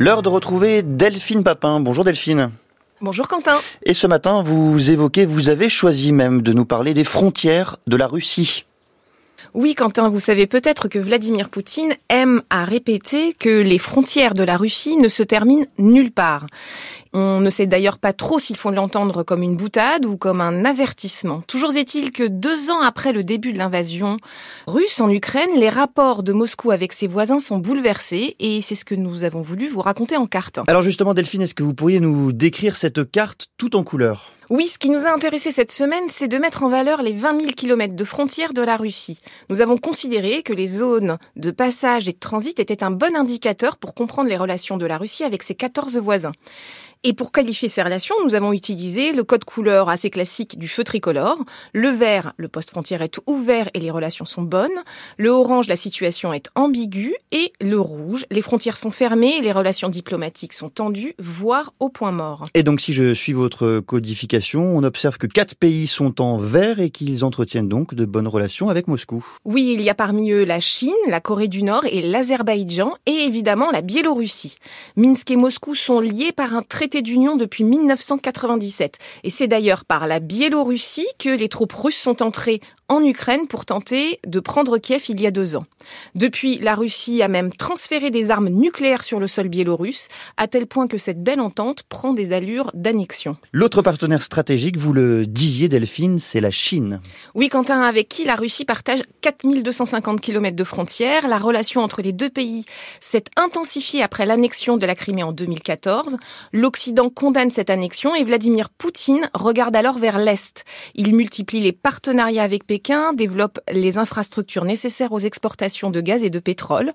L'heure de retrouver Delphine Papin. Bonjour Delphine. Bonjour Quentin. Et ce matin, vous évoquez, vous avez choisi même de nous parler des frontières de la Russie. Oui, Quentin, vous savez peut-être que Vladimir Poutine aime à répéter que les frontières de la Russie ne se terminent nulle part. On ne sait d'ailleurs pas trop s'il faut l'entendre comme une boutade ou comme un avertissement. Toujours est-il que deux ans après le début de l'invasion russe en Ukraine, les rapports de Moscou avec ses voisins sont bouleversés et c'est ce que nous avons voulu vous raconter en carte. Alors justement, Delphine, est-ce que vous pourriez nous décrire cette carte tout en couleurs? Oui, ce qui nous a intéressé cette semaine, c'est de mettre en valeur les 20 000 kilomètres de frontières de la Russie. Nous avons considéré que les zones de passage et de transit étaient un bon indicateur pour comprendre les relations de la Russie avec ses 14 voisins. Et pour qualifier ces relations, nous avons utilisé le code couleur assez classique du feu tricolore. Le vert, le poste frontière est ouvert et les relations sont bonnes. Le orange, la situation est ambiguë. Et le rouge, les frontières sont fermées et les relations diplomatiques sont tendues, voire au point mort. Et donc, si je suis votre codification, on observe que quatre pays sont en vert et qu'ils entretiennent donc de bonnes relations avec Moscou. Oui, il y a parmi eux la Chine, la Corée du Nord et l'Azerbaïdjan et évidemment la Biélorussie. Minsk et Moscou sont liés par un traité d'union depuis 1997. Et c'est d'ailleurs par la Biélorussie que les troupes russes sont entrées en Ukraine pour tenter de prendre Kiev il y a deux ans. Depuis, la Russie a même transféré des armes nucléaires sur le sol biélorusse, à tel point que cette belle entente prend des allures d'annexion. L'autre partenaire stratégique, vous le disiez Delphine, c'est la Chine. Oui, Quentin, avec qui la Russie partage 4250 km de frontières. La relation entre les deux pays s'est intensifiée après l'annexion de la Crimée en 2014. L'Occident condamne cette annexion et Vladimir Poutine regarde alors vers l'Est. Il multiplie les partenariats avec Pékin développe les infrastructures nécessaires aux exportations de gaz et de pétrole.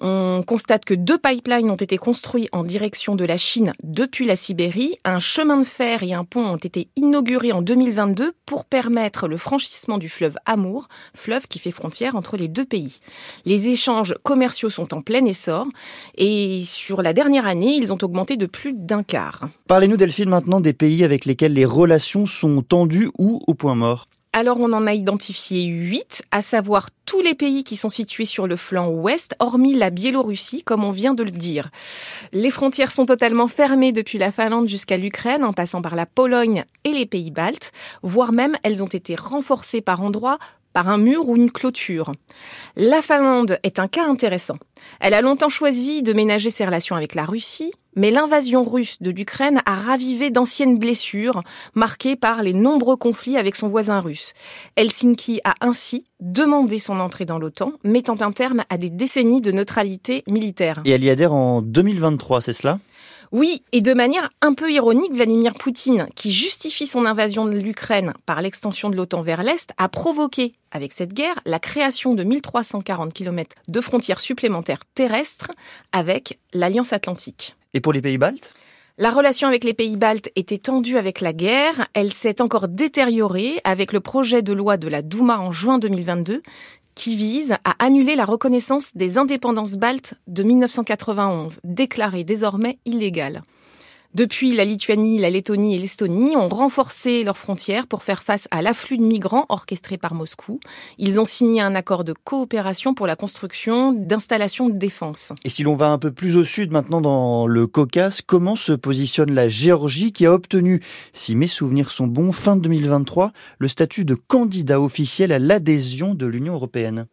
On constate que deux pipelines ont été construits en direction de la Chine depuis la Sibérie. Un chemin de fer et un pont ont été inaugurés en 2022 pour permettre le franchissement du fleuve Amour, fleuve qui fait frontière entre les deux pays. Les échanges commerciaux sont en plein essor et sur la dernière année, ils ont augmenté de plus d'un quart. Parlez-nous Delphine maintenant des pays avec lesquels les relations sont tendues ou au point mort. Alors on en a identifié huit, à savoir tous les pays qui sont situés sur le flanc ouest, hormis la Biélorussie, comme on vient de le dire. Les frontières sont totalement fermées depuis la Finlande jusqu'à l'Ukraine, en passant par la Pologne et les pays baltes, voire même elles ont été renforcées par endroits par un mur ou une clôture. La Finlande est un cas intéressant. Elle a longtemps choisi de ménager ses relations avec la Russie, mais l'invasion russe de l'Ukraine a ravivé d'anciennes blessures marquées par les nombreux conflits avec son voisin russe. Helsinki a ainsi demandé son entrée dans l'OTAN, mettant un terme à des décennies de neutralité militaire. Et elle y adhère en 2023, c'est cela? Oui, et de manière un peu ironique, Vladimir Poutine, qui justifie son invasion de l'Ukraine par l'extension de l'OTAN vers l'Est, a provoqué, avec cette guerre, la création de 1340 km de frontières supplémentaires terrestres avec l'Alliance Atlantique. Et pour les pays baltes? La relation avec les pays baltes était tendue avec la guerre. Elle s'est encore détériorée avec le projet de loi de la Douma en juin 2022 qui vise à annuler la reconnaissance des indépendances baltes de 1991, déclarée désormais illégale. Depuis, la Lituanie, la Lettonie et l'Estonie ont renforcé leurs frontières pour faire face à l'afflux de migrants orchestré par Moscou. Ils ont signé un accord de coopération pour la construction d'installations de défense. Et si l'on va un peu plus au sud maintenant dans le Caucase, comment se positionne la Géorgie qui a obtenu, si mes souvenirs sont bons, fin 2023, le statut de candidat officiel à l'adhésion de l'Union européenne?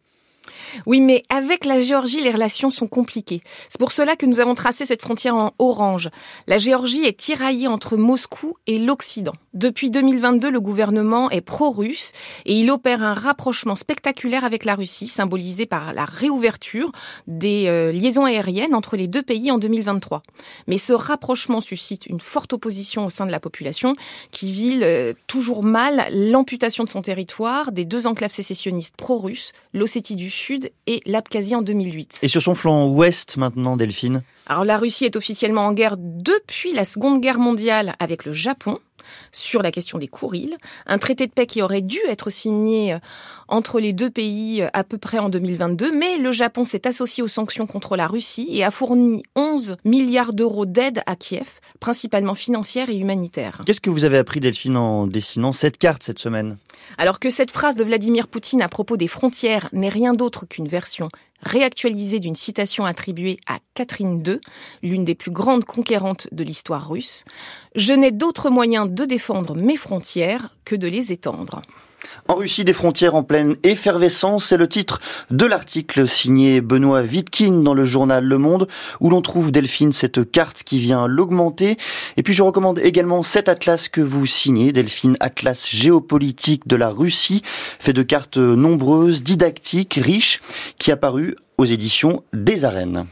Oui, mais avec la Géorgie, les relations sont compliquées. C'est pour cela que nous avons tracé cette frontière en orange. La Géorgie est tiraillée entre Moscou et l'Occident. Depuis 2022, le gouvernement est pro-russe et il opère un rapprochement spectaculaire avec la Russie, symbolisé par la réouverture des euh, liaisons aériennes entre les deux pays en 2023. Mais ce rapprochement suscite une forte opposition au sein de la population qui vit euh, toujours mal l'amputation de son territoire des deux enclaves sécessionnistes pro-russes, l'Ossétie du Sud et l'Abkhazie en 2008. Et sur son flanc ouest maintenant, Delphine? Alors la Russie est officiellement en guerre depuis la Seconde Guerre mondiale avec le Japon sur la question des Kourils, un traité de paix qui aurait dû être signé euh, entre les deux pays euh, à peu près en 2022, mais le Japon s'est associé aux sanctions contre la Russie et a fourni 11 milliards d'euros d'aide à Kiev, principalement financière et humanitaire. Qu'est-ce que vous avez appris, Delphine, en dessinant cette carte cette semaine? Alors que cette phrase de Vladimir Poutine à propos des frontières n'est rien d'autre qu'une version réactualisée d'une citation attribuée à Catherine II, l'une des plus grandes conquérantes de l'histoire russe. Je n'ai d'autre moyen de défendre mes frontières que de les étendre. En Russie, des frontières en pleine effervescence, c'est le titre de l'article signé Benoît Vitkin dans le journal Le Monde, où l'on trouve, Delphine, cette carte qui vient l'augmenter. Et puis je recommande également cet atlas que vous signez, Delphine, Atlas géopolitique de la Russie, fait de cartes nombreuses, didactiques, riches, qui a paru aux éditions des arènes.